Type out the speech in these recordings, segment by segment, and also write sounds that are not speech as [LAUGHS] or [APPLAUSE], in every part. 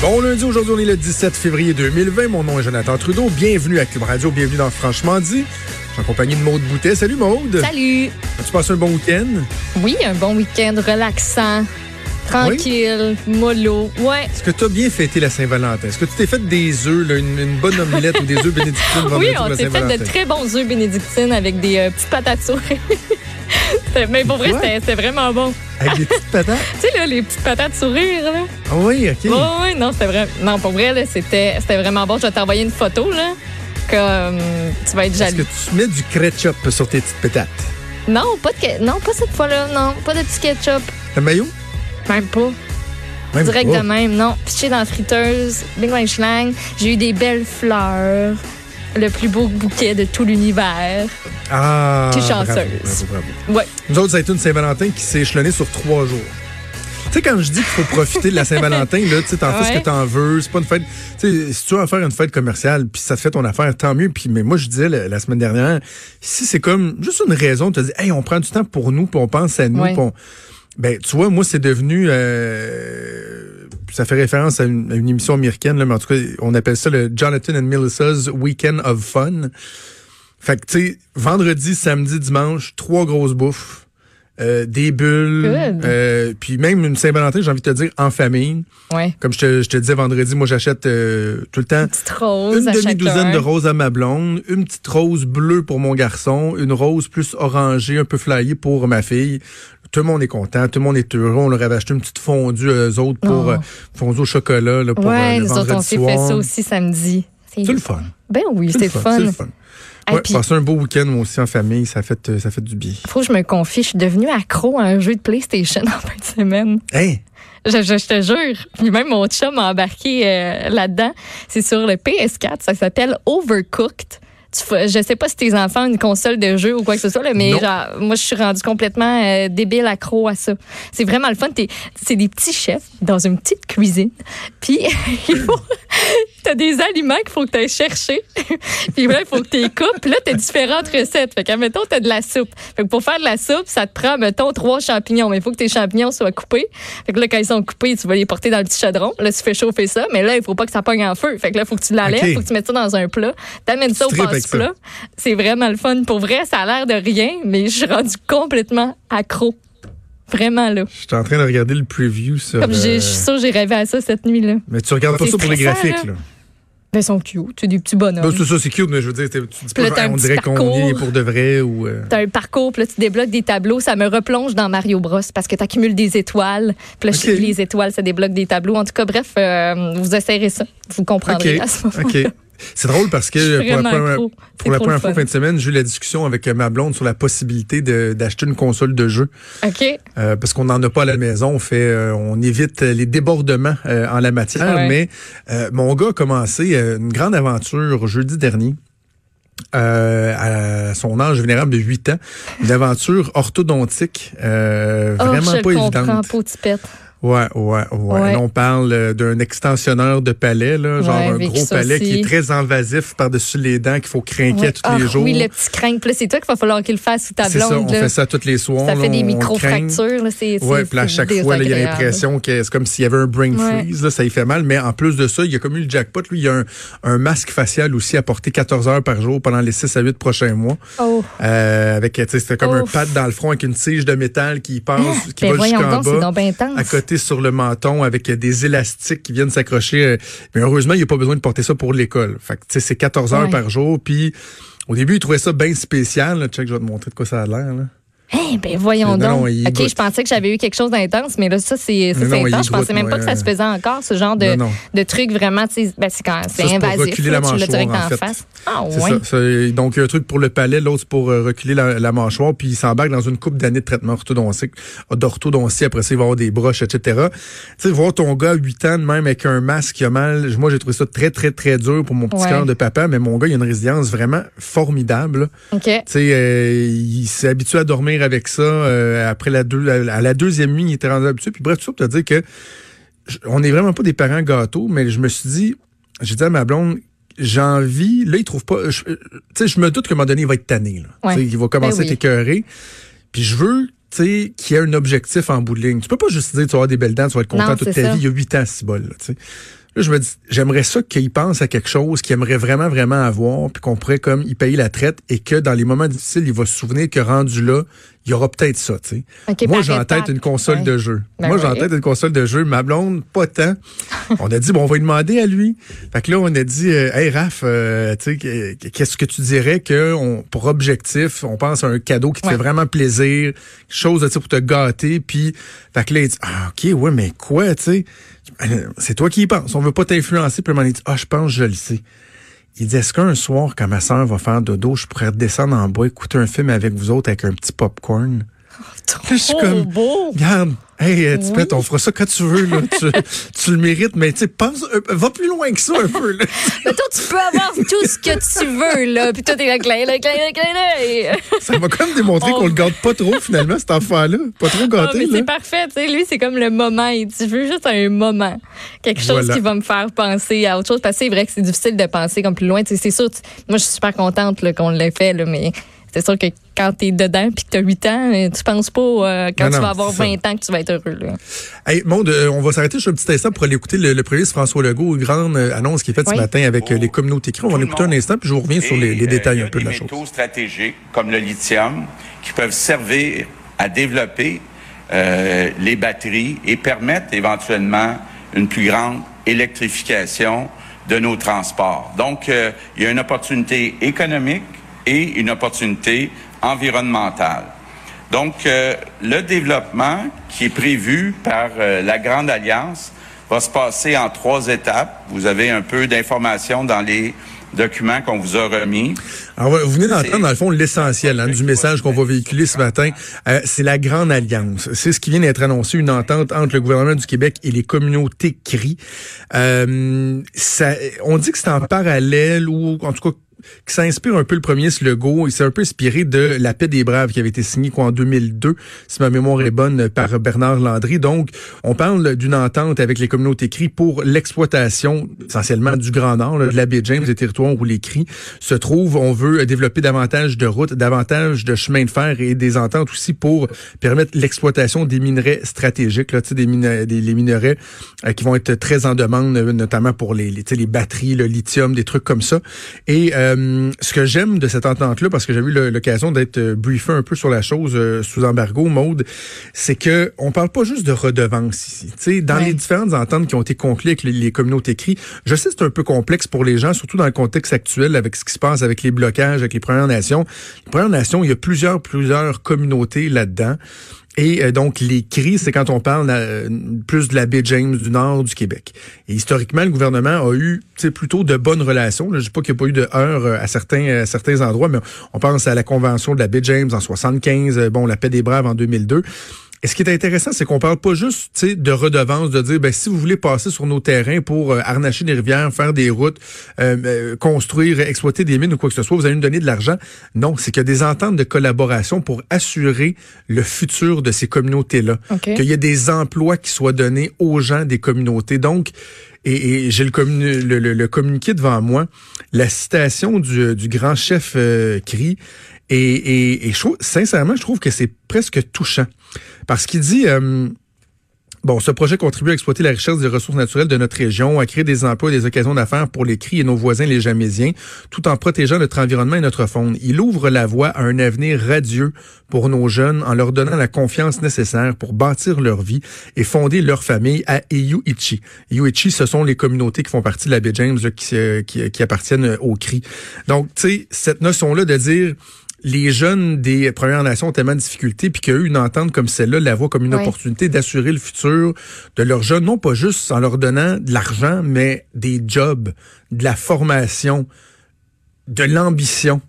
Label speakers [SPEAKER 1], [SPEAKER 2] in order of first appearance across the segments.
[SPEAKER 1] Bon lundi, aujourd'hui on est le 17 février 2020. Mon nom est Jonathan Trudeau. Bienvenue à Cube Radio, bienvenue dans Franchement dit. Je suis en compagnie de Maude Boutet. Salut Maude.
[SPEAKER 2] Salut.
[SPEAKER 1] As-tu passé un bon week-end?
[SPEAKER 2] Oui, un bon week-end relaxant, tranquille, mollo. Ouais.
[SPEAKER 1] Est-ce que tu as bien fêté la Saint-Valentin? Est-ce que tu t'es fait des œufs, une, une bonne omelette ou des œufs bénédictines [LAUGHS]
[SPEAKER 2] Oui, on s'est fait de très bons œufs bénédictines avec des euh, petites patates sourires. [LAUGHS] Mais pour vrai,
[SPEAKER 1] Quoi?
[SPEAKER 2] c'était vraiment bon.
[SPEAKER 1] Avec des petites patates? [LAUGHS]
[SPEAKER 2] Tu sais, là, les petites patates sourires, là.
[SPEAKER 1] Ah oui, OK.
[SPEAKER 2] Oui, oui, non, c'était vrai. Non, pour vrai, là, c'était vraiment bon. Je vais t'envoyer une photo, là. Comme tu vas être
[SPEAKER 1] Est-ce
[SPEAKER 2] jaloux.
[SPEAKER 1] que tu mets du ketchup sur tes petites patates?
[SPEAKER 2] Non, pas de non, pas cette fois-là. Non, pas de petit ketchup.
[SPEAKER 1] Le maillot?
[SPEAKER 2] Même pas.
[SPEAKER 1] Même
[SPEAKER 2] Direct
[SPEAKER 1] pas.
[SPEAKER 2] de même, non. Pitché dans la friteuse, bing bang schlang. J'ai eu des belles fleurs. Le plus beau bouquet de tout l'univers.
[SPEAKER 1] Ah,
[SPEAKER 2] T'es chanceuse.
[SPEAKER 1] bravo, bravo.
[SPEAKER 2] Ouais.
[SPEAKER 1] Nous autres, ça a été une Saint-Valentin qui s'est échelonnée sur trois jours. Tu sais, quand je dis qu'il faut profiter de la Saint-Valentin, là, tu sais, t'en fais ce que t'en veux. C'est pas une fête. Tu sais, si tu veux en faire une fête commerciale, puis ça te fait ton affaire, tant mieux. Puis, mais moi, je disais la, la semaine dernière, si c'est comme juste une raison, tu te dis, hey, on prend du temps pour nous, puis on pense à nous,
[SPEAKER 2] Ouais.
[SPEAKER 1] puis on- Ben, tu vois, moi, c'est devenu. euh, ça fait référence à une, à une émission américaine, là, mais en tout cas, on appelle ça le Jonathan and Melissa's Weekend of Fun. Fait que, tu sais, vendredi, samedi, dimanche, trois grosses bouffes, euh, des bulles, euh, puis même une Saint-Valentin, j'ai envie de te dire, en famille.
[SPEAKER 2] Ouais.
[SPEAKER 1] Comme je te, je te disais vendredi, moi, j'achète euh, tout le temps
[SPEAKER 2] Petite rose
[SPEAKER 1] une demi-douzaine de roses à ma blonde, une petite rose bleue pour mon garçon, une rose plus orangée, un peu flyée pour ma fille. Tout le monde est content, tout le monde est heureux. On leur avait acheté une petite fondue eux autres pour
[SPEAKER 2] Oh.
[SPEAKER 1] euh, fondue au chocolat là, pour euh,
[SPEAKER 2] Ouais,
[SPEAKER 1] le
[SPEAKER 2] nous autres, on s'est fait ça aussi samedi.
[SPEAKER 1] C'est le fun.
[SPEAKER 2] Ben oui,
[SPEAKER 1] C'est le
[SPEAKER 2] fun.
[SPEAKER 1] C'est le fun.
[SPEAKER 2] Ah,
[SPEAKER 1] Ouais,
[SPEAKER 2] puis-
[SPEAKER 1] passer un beau week-end moi aussi en famille, ça fait euh, ça fait du bien.
[SPEAKER 2] Faut que je me confie, je suis devenue accro à un jeu de PlayStation en fin de semaine.
[SPEAKER 1] Hein?
[SPEAKER 2] Je, je- je te jure. Puis même mon chum m'a embarqué euh, là-dedans. C'est sur le PS4. Ça s'appelle Overcooked. Je sais pas si tes enfants ont une console de jeu ou quoi que ce soit, là, mais
[SPEAKER 1] Non.
[SPEAKER 2] genre, moi, je suis rendue complètement euh, débile accro à ça. C'est vraiment le fun. T'es- C'est des petits chefs dans une petite cuisine. Puis, [LAUGHS] il faut. T'as des aliments qu'il faut que tu ailles chercher. [LAUGHS] puis là, il faut que tu les coupes. Puis là, t'as différentes recettes. Fait que, mettons, t'as de la soupe. Fait que pour faire de la soupe, ça te prend, mettons, trois champignons. Mais il faut que tes champignons soient coupés. Fait que là, quand ils sont coupés, tu vas les porter dans le petit chaudron. Là, tu fais chauffer ça. Mais là, il faut pas que ça pogne en feu. Fait que là, il faut que tu l'enlèves.
[SPEAKER 1] Ok.
[SPEAKER 2] faut que tu mettes ça dans un plat. T'amènes ça au C'est vraiment le fun. Pour vrai, ça a l'air de rien, mais je suis rendue complètement accro. Vraiment, là.
[SPEAKER 1] Je suis en train de regarder le preview sur
[SPEAKER 2] Comme
[SPEAKER 1] euh,
[SPEAKER 2] je suis sûre que j'ai rêvé à ça cette nuit-là.
[SPEAKER 1] Mais tu regardes pas ça pour les graphiques
[SPEAKER 2] là.
[SPEAKER 1] là.
[SPEAKER 2] Ben, ils sont cute. C'est des petits bonhommes.
[SPEAKER 1] Non, c'est ça, c'est cute, mais je veux dire, tu dis
[SPEAKER 2] là,
[SPEAKER 1] pas,
[SPEAKER 2] un
[SPEAKER 1] on dirait qu'on y est pour de vrai ou. euh,
[SPEAKER 2] T'as un parcours, puis là, tu débloques des tableaux. Ça me replonge dans Mario Bros parce que tu accumules des étoiles. Puis là, je-
[SPEAKER 1] Ok.
[SPEAKER 2] les étoiles, ça débloque des tableaux. En tout cas, bref, euh, vous essayerez ça. Vous comprendrez
[SPEAKER 1] OK.
[SPEAKER 2] à ce moment
[SPEAKER 1] OK. C'est drôle parce que pour la première, pour la fois fin de semaine, j'ai eu la discussion avec euh, ma blonde sur la possibilité d'acheter une console de jeu.
[SPEAKER 2] OK.
[SPEAKER 1] Euh, parce qu'on n'en a pas à la maison. On fait, euh, on évite les débordements euh, en la matière.
[SPEAKER 2] Ouais.
[SPEAKER 1] Mais mon gars a commencé une grande aventure jeudi dernier. euh, à son âge vénérable de 8 ans, une aventure orthodontique euh,
[SPEAKER 2] Oh,
[SPEAKER 1] vraiment
[SPEAKER 2] je
[SPEAKER 1] pas évidente. Ouais, ouais, ouais.
[SPEAKER 2] Ouais.
[SPEAKER 1] Là, on parle euh, d'un extensionneur de palais, là, genre
[SPEAKER 2] Ouais,
[SPEAKER 1] un gros palais qui est très invasif par-dessus les dents, qu'il faut craquer
[SPEAKER 2] Ouais.
[SPEAKER 1] tous
[SPEAKER 2] Ah,
[SPEAKER 1] les jours.
[SPEAKER 2] Oui, le petit là, c'est toi qu'il va falloir qu'il le fasse sous ta
[SPEAKER 1] C'est ça,
[SPEAKER 2] blonde.
[SPEAKER 1] on
[SPEAKER 2] là.
[SPEAKER 1] fait ça tous les soirs.
[SPEAKER 2] Ça
[SPEAKER 1] là,
[SPEAKER 2] fait des micro-fractures. là, C'est
[SPEAKER 1] Ouais,
[SPEAKER 2] c'est-
[SPEAKER 1] puis à chaque fois, il y a l'impression que c'est comme s'il y avait un brain freeze, là, ça y fait mal. Mais en plus de ça, il y a comme eu le jackpot. Lui, il y a un, un masque facial aussi à porter 14 heures par jour pendant les 6 à 8 prochains mois.
[SPEAKER 2] Oh.
[SPEAKER 1] Euh, avec, tu sais, c'était comme un pad dans le front avec une tige de métal qui passe, qui
[SPEAKER 2] Ben
[SPEAKER 1] va jusqu'en bas. À côté sur le menton avec des élastiques qui viennent s'accrocher. euh, Mais heureusement, il n'y a pas besoin de porter ça pour l'école. Fait que, c'est 14 heures
[SPEAKER 2] Ouais.
[SPEAKER 1] par jour. Puis, au début, il trouvait ça bien spécial. Là. Check, je vais te montrer de quoi ça a l'air. Là.
[SPEAKER 2] Eh ben voyons
[SPEAKER 1] Non, non,
[SPEAKER 2] donc.
[SPEAKER 1] il
[SPEAKER 2] OK, je pensais que j'avais eu quelque chose d'intense, mais là, ça, c'est
[SPEAKER 1] non,
[SPEAKER 2] intense. Je pensais même pas que ça se faisait encore, ce genre de,
[SPEAKER 1] Non, non.
[SPEAKER 2] de truc vraiment, ben, c'est quand c'est
[SPEAKER 1] pour
[SPEAKER 2] invasif.
[SPEAKER 1] reculer
[SPEAKER 2] là,
[SPEAKER 1] la
[SPEAKER 2] tu l'as direct
[SPEAKER 1] en
[SPEAKER 2] en
[SPEAKER 1] fait.
[SPEAKER 2] face. Ah, ouais.
[SPEAKER 1] ça. Donc, un truc pour le palais, l'autre pour euh, reculer la, la mâchoire, puis il s'embarque dans une coupe d'années de traitement orthodontique, d'orthodontie. Après ça, il va avoir des broches, etc. Tu sais, voir ton gars à 8 ans, de même avec un masque qui a mal, moi, j'ai trouvé ça très, très, très dur pour mon petit
[SPEAKER 2] Ouais.
[SPEAKER 1] cœur de papa, mais mon gars, il a une résilience vraiment formidable. là.
[SPEAKER 2] OK.
[SPEAKER 1] Tu sais, euh, il s'est habitué à dormir avec ça. euh, après la deux, à la deuxième nuit, il était rendu habitué. Puis bref, tout ça pour te dire que je- on n'est vraiment pas des parents gâteaux, mais je me suis dit, j'ai dit à ma blonde, j'ai envie, là, il trouve pas, tu sais, je me doute qu'à un moment donné, il va être tanné, là.
[SPEAKER 2] Ouais.
[SPEAKER 1] Il va commencer
[SPEAKER 2] Ben oui.
[SPEAKER 1] à t'écœurer. Puis je veux, tu sais, qu'il y ait un objectif en bout de ligne. Tu peux pas juste dire, tu vas avoir des belles dents, tu vas être content
[SPEAKER 2] Non,
[SPEAKER 1] toute ta
[SPEAKER 2] ça.
[SPEAKER 1] vie. Il y a huit ans, c'est bol, là, tu sais. Je me dis, j'aimerais ça qu'il pense à quelque chose qu'il aimerait vraiment, vraiment avoir, puis qu'on pourrait comme y payer la traite et que dans les moments difficiles, il va se souvenir que rendu là, il y aura peut-être ça, tu sais.
[SPEAKER 2] OK,
[SPEAKER 1] Moi, j'ai en tête une console
[SPEAKER 2] Ouais.
[SPEAKER 1] de jeu.
[SPEAKER 2] Ben
[SPEAKER 1] Moi, j'ai en tête une console de jeu. Ma blonde, pas tant. [LAUGHS] on a dit, bon, on va lui demander à lui. Fait que là, on a dit, euh, hey, Raph, euh, tu sais, que- que- qu'est-ce que tu dirais que, on, pour objectif, on pense à un cadeau qui te
[SPEAKER 2] Ouais.
[SPEAKER 1] fait vraiment plaisir, quelque chose, tu sais, pour te gâter, puis, fait que là, il dit, ah, OK, ouais, mais quoi, tu sais? Ben, C'est toi qui y penses. On veut pas t'influencer. Puis, il dit, ah, je pense, je le sais. Il dit, est-ce qu'un soir, quand ma soeur va faire dodo, je pourrais descendre en bas, écouter un film avec vous autres avec un petit popcorn? Je suis comme,
[SPEAKER 2] beau.
[SPEAKER 1] Regarde, hey, euh, Tipette,
[SPEAKER 2] Oui.
[SPEAKER 1] on fera ça quand tu veux, là. tu, tu le mérites, mais tu sais, pense, va plus loin que ça un peu, là. [LAUGHS]
[SPEAKER 2] Mais toi, tu peux avoir tout ce que tu veux, là. Puis toi, t'es là, clin, clin, clin.
[SPEAKER 1] Ça m'a comme démontré
[SPEAKER 2] On-
[SPEAKER 1] qu'on le garde pas trop, finalement, cet enfant-là. Pas trop
[SPEAKER 2] Ah,
[SPEAKER 1] gâté, là.
[SPEAKER 2] c'est parfait, tu sais. Lui, c'est comme le moment. Il dit, je veux juste un moment. Quelque chose
[SPEAKER 1] Voilà.
[SPEAKER 2] qui va me faire penser à autre chose. Parce que c'est vrai que c'est difficile de penser comme plus loin. Tu sais, c'est sûr, tu- moi, je suis super contente là, qu'on l'ait fait, là, mais c'est sûr que quand t'es dedans puis que t'as 8 ans, euh, tu penses pas euh, quand
[SPEAKER 1] Non,
[SPEAKER 2] tu vas avoir
[SPEAKER 1] c'est ça.
[SPEAKER 2] 20 ans que tu vas être heureux, là.
[SPEAKER 1] Hey, Maud, euh, on va s'arrêter juste un petit instant pour aller écouter le, le premier ministre François Legault, une grande euh, annonce qui est faite
[SPEAKER 2] Oui.
[SPEAKER 1] ce matin avec euh, les communautés écrites. On va l'écouter un
[SPEAKER 3] monde.
[SPEAKER 1] instant, puis je vous reviens sur les, les détails
[SPEAKER 3] euh,
[SPEAKER 1] un peu de la
[SPEAKER 3] Il y a
[SPEAKER 1] chose.
[SPEAKER 3] des métaux stratégiques comme le lithium qui peuvent servir à développer euh, les batteries et permettre éventuellement une plus grande électrification de nos transports. Donc, euh, il y a une opportunité économique et une opportunité environnementale. Donc, euh, le développement qui est prévu par euh, la Grande Alliance va se passer en trois étapes. Vous avez un peu d'informations dans les documents qu'on vous a remis.
[SPEAKER 1] Alors, vous venez d'entendre, dans le fond, l'essentiel hein, du message qu'on va véhiculer ce matin. Euh, c'est la Grande Alliance. C'est ce qui vient d'être annoncé, une entente entre le gouvernement du Québec et les communautés CRI. Euh, ça, on dit que c'est en parallèle ou, en tout cas, qui s'inspire un peu le premier Legault. Il s'est un peu inspiré de La paix des braves qui avait été signé quoi, en 2002, si ma mémoire est bonne, par Bernard Landry. Donc, on parle d'une entente avec les communautés CRI pour l'exploitation essentiellement du Grand Nord, là, de la baie James, des territoires où les CRI se trouvent. On veut développer davantage de routes, davantage de chemins de fer et des ententes aussi pour permettre l'exploitation des minerais stratégiques, là, des, minerais, des les minerais euh, qui vont être très en demande, euh, notamment pour les, les, les batteries, le lithium, des trucs comme ça. Et euh, ce que j'aime de cette entente-là, parce que j'ai eu l'occasion d'être euh, briefé un peu sur la chose euh, sous embargo, Maude, c'est que on parle pas juste de redevance ici. Tu sais, dans
[SPEAKER 2] Ouais.
[SPEAKER 1] les différentes ententes qui ont été conclues avec les, les communautés écrites, je sais que c'est un peu complexe pour les gens, surtout dans le contexte actuel avec ce qui se passe avec les blocages, avec les Premières Nations. Les Premières Nations, il y a plusieurs, plusieurs communautés là-dedans. Et euh, donc, les cris, c'est quand on parle euh, plus de la baie James du nord du Québec. Et historiquement, le gouvernement a eu plutôt de bonnes relations. Je dis pas qu'il n'y a pas eu de heurts euh, à certains, à certains endroits, mais on pense à la convention de la baie James en 75, euh, bon, la paix des Braves en 2002. Et ce qui est intéressant, c'est qu'on parle pas juste tu sais, de redevance, de dire ben si vous voulez passer sur nos terrains pour euh, harnacher des rivières, faire des routes, euh, euh, construire, exploiter des mines ou quoi que ce soit, vous allez nous donner de l'argent. Non, c'est qu'il y a des ententes de collaboration pour assurer le futur de ces communautés-là.
[SPEAKER 2] OK.
[SPEAKER 1] Qu'il y ait des emplois qui soient donnés aux gens des communautés. Donc, et, et j'ai le, communi- le, le- le communiqué devant moi, la citation du, du grand chef euh, CRI, et, et, et je trouve- sincèrement, je trouve que c'est presque touchant. Parce qu'il dit, euh, bon, ce projet contribue à exploiter la richesse des ressources naturelles de notre région, à créer des emplois et des occasions d'affaires pour les CRI et nos voisins les Jamésiens, tout en protégeant notre environnement et notre faune. Il ouvre la voie à un avenir radieux pour nos jeunes en leur donnant la confiance nécessaire pour bâtir leur vie et fonder leur famille à Iyuichi. Iyuichi, ce sont les communautés qui font partie de la baie James qui, euh, qui, qui appartiennent au CRI. Donc, tu sais, cette notion-là de dire les jeunes des Premières Nations ont tellement de difficultés, puis qu'il y a eu une entente comme celle-là, la voient comme une opportunité d'assurer le futur de leurs jeunes, non pas juste en leur donnant de l'argent, mais des jobs, de la formation, de l'ambition.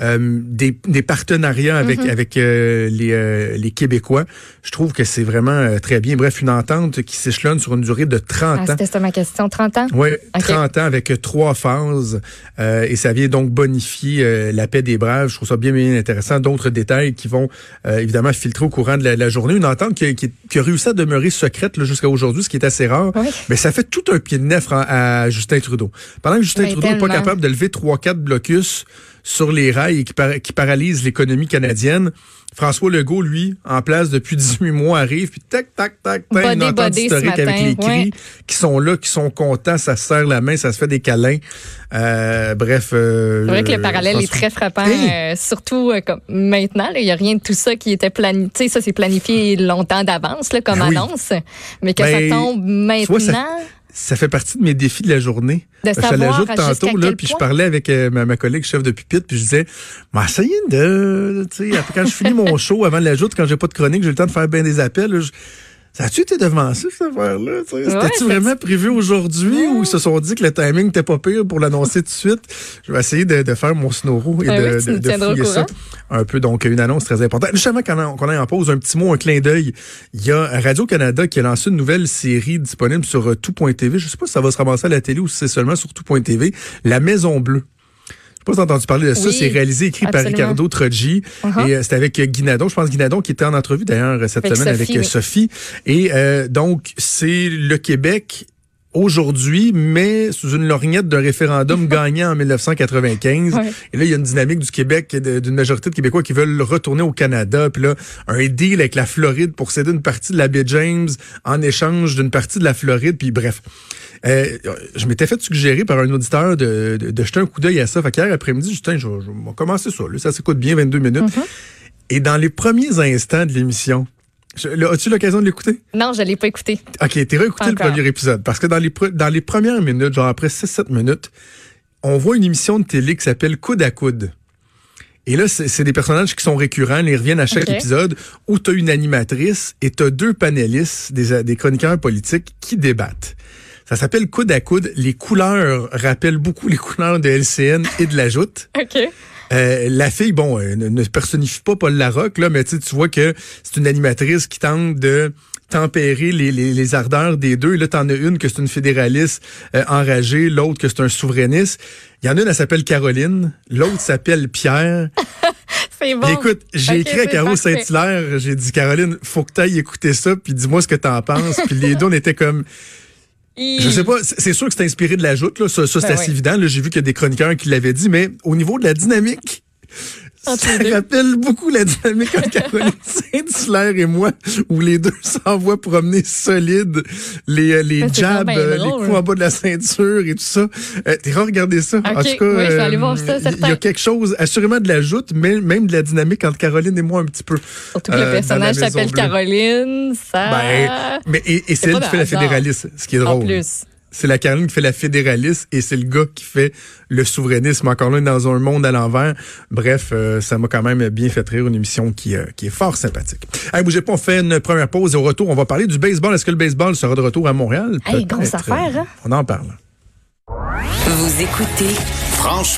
[SPEAKER 1] Euh, des, des partenariats avec avec euh, les, euh, les Québécois. Je trouve que c'est vraiment euh, très bien. Bref, une entente qui s'échelonne sur une durée de 30
[SPEAKER 2] Ah,
[SPEAKER 1] ans.
[SPEAKER 2] c'était ça ma question. 30 ans?
[SPEAKER 1] Oui,
[SPEAKER 2] Ok.
[SPEAKER 1] 30 ans avec euh, trois phases euh, et ça vient donc bonifier euh, la paix des braves. Je trouve ça bien, bien intéressant. D'autres détails qui vont euh, évidemment filtrer au courant de la, la journée. Une entente qui, a- qui, qui a réussi à demeurer secrète jusqu'à aujourd'hui, ce qui est assez rare.
[SPEAKER 2] Oui.
[SPEAKER 1] Mais ça fait tout un pied de nez à, à Justin Trudeau. Pendant que Justin Trudeau n'est pas capable de lever trois, quatre blocus sur les rails et qui, par- qui paralyse l'économie canadienne. François Legault, lui, en place depuis [LAUGHS] 18 mois, arrive, puis tac, tac, tac, tac, une entente historique avec les cris
[SPEAKER 2] ouais.
[SPEAKER 1] qui sont là, qui sont contents, ça se serre la main, ça se fait des câlins. Euh, bref. euh,
[SPEAKER 2] C'est vrai que le parallèle est très frappant,
[SPEAKER 1] Hey!
[SPEAKER 2] euh, surtout euh, comme maintenant. Il n'y a rien de tout ça qui était planifié. Tu sais, ça, c'est planifié longtemps d'avance comme
[SPEAKER 1] Ben oui.
[SPEAKER 2] annonce. Mais que
[SPEAKER 1] Ben,
[SPEAKER 2] ça tombe maintenant.
[SPEAKER 1] Ça- fait partie de mes défis de la journée.
[SPEAKER 2] De
[SPEAKER 1] je l'ajoute tantôt, là, puis je parlais avec euh, ma, ma collègue chef de pupitre, puis je disais, m'a essayé de, tu sais, quand je finis mon [LAUGHS] show, avant de l'ajoute, quand j'ai pas de chronique, j'ai le temps de faire bien des appels, là, je- ça a-tu été devancé, cette affaire-là? tu sais? C'était-tu vraiment prévu aujourd'hui ou ils se sont dit que le timing n'était pas pire pour l'annoncer tout de suite? Je vais essayer de, de faire mon snoro et
[SPEAKER 2] Ah
[SPEAKER 1] de,
[SPEAKER 2] oui,
[SPEAKER 1] de- de fouiller ça un peu. Donc, une annonce très importante. Justement, quand on, qu'on est en pause, un petit mot, un clin d'œil. Il y a Radio-Canada qui a lancé une nouvelle série disponible sur euh, tout.tv. Je sais pas si ça va se ramasser à la télé ou si c'est seulement sur tout.tv. La Maison Bleue. Pas entendu parler de ça.
[SPEAKER 2] Oui,
[SPEAKER 1] c'est réalisé, écrit par. Ricardo Troggi.
[SPEAKER 2] Uh-huh.
[SPEAKER 1] Et euh, c'était avec Guinadon. Je pense Guinadon qui était en entrevue d'ailleurs cette
[SPEAKER 2] Avec
[SPEAKER 1] semaine
[SPEAKER 2] Sophie,
[SPEAKER 1] avec euh,
[SPEAKER 2] oui.
[SPEAKER 1] Sophie. Et euh, donc, c'est le Québec aujourd'hui, mais sous une lorgnette d'un référendum [LAUGHS] gagnant en 1995.
[SPEAKER 2] Ouais.
[SPEAKER 1] Et là, il y a une dynamique du Québec, d'une majorité de Québécois qui veulent retourner au Canada. Puis là, un deal avec la Floride pour céder une partie de la baie James en échange d'une partie de la Floride. Puis bref. Euh, je m'étais fait suggérer par un auditeur de, de, de jeter un coup d'œil à ça. Fait qu'hier après-midi, Justin, je, je vais commencer ça. Là, ça s'écoute bien, 22 minutes.
[SPEAKER 2] Mm-hmm.
[SPEAKER 1] Et dans les premiers instants de l'émission, as-tu l'occasion de l'écouter?
[SPEAKER 2] Non, je l'ai pas écouté.
[SPEAKER 1] OK, t'es réécouté le premier épisode. Parce que dans les, dans les premières minutes, genre après 6-7 minutes, on voit une émission de télé qui s'appelle Coude à coude. Et là, c'est des personnages qui sont récurrents, ils reviennent à chaque épisode, où tu as une animatrice et tu as deux panélistes, des, des chroniqueurs politiques, qui débattent. Ça s'appelle Coude à coude. Les couleurs rappellent beaucoup les couleurs de LCN et de la Joute.
[SPEAKER 2] OK.
[SPEAKER 1] Euh, la fille, bon, euh, ne, ne personnifie pas Paul Larocque, là, mais tu sais, tu vois que c'est une animatrice qui tente de tempérer les, les, les ardeurs des deux. Là, t'en as une que c'est une fédéraliste euh, enragée, l'autre que c'est un souverainiste. Il y en a une, elle s'appelle Caroline, l'autre s'appelle Pierre. [LAUGHS]
[SPEAKER 2] C'est bon.
[SPEAKER 1] Écoute, j'ai écrit à Caro. Saint-Hilaire, j'ai dit, Caroline, faut que t'ailles écouter ça, puis dis-moi ce que t'en penses. puis les deux, on était comme... Je sais pas, c'est sûr que c'est inspiré de la joute, là. Ça, ça, c'est
[SPEAKER 2] Ben
[SPEAKER 1] assez
[SPEAKER 2] oui.
[SPEAKER 1] évident. J'ai vu qu'il y a des chroniqueurs qui l'avaient dit, mais au niveau de la dynamique, [LAUGHS] ça rappelle beaucoup la dynamique entre Caroline [LAUGHS] Saint-Hilaire et moi, où les deux [LAUGHS] s'envoient promener solide les, euh, les jabs, euh, les coups en bas de la ceinture et tout ça. Euh, T'es regardé ça. en
[SPEAKER 2] Ok,
[SPEAKER 1] tout cas,
[SPEAKER 2] oui, vais
[SPEAKER 1] euh, il y a quelque chose, assurément de la joute, mais même de la dynamique entre Caroline et moi un petit peu.
[SPEAKER 2] Surtout que
[SPEAKER 1] euh,
[SPEAKER 2] le personnage s'appelle. Caroline. Ça.
[SPEAKER 1] Ben, mais et, et c'est elle qui fait la fédéraliste, ce qui est
[SPEAKER 2] en
[SPEAKER 1] drôle.
[SPEAKER 2] plus.
[SPEAKER 1] C'est la Caroline qui fait la fédéraliste et c'est le gars qui fait le souverainisme. Encore là, dans un monde à l'envers. Bref, euh, ça m'a quand même bien fait rire. Une émission qui, euh, qui est fort sympathique. Hey, bougez pas, on fait une première pause et au retour, on va parler du baseball. Est-ce que le baseball sera de retour à Montréal?
[SPEAKER 2] Hey, grosse affaire, hein?
[SPEAKER 1] On en parle.
[SPEAKER 4] Vous écoutez
[SPEAKER 5] Franchement.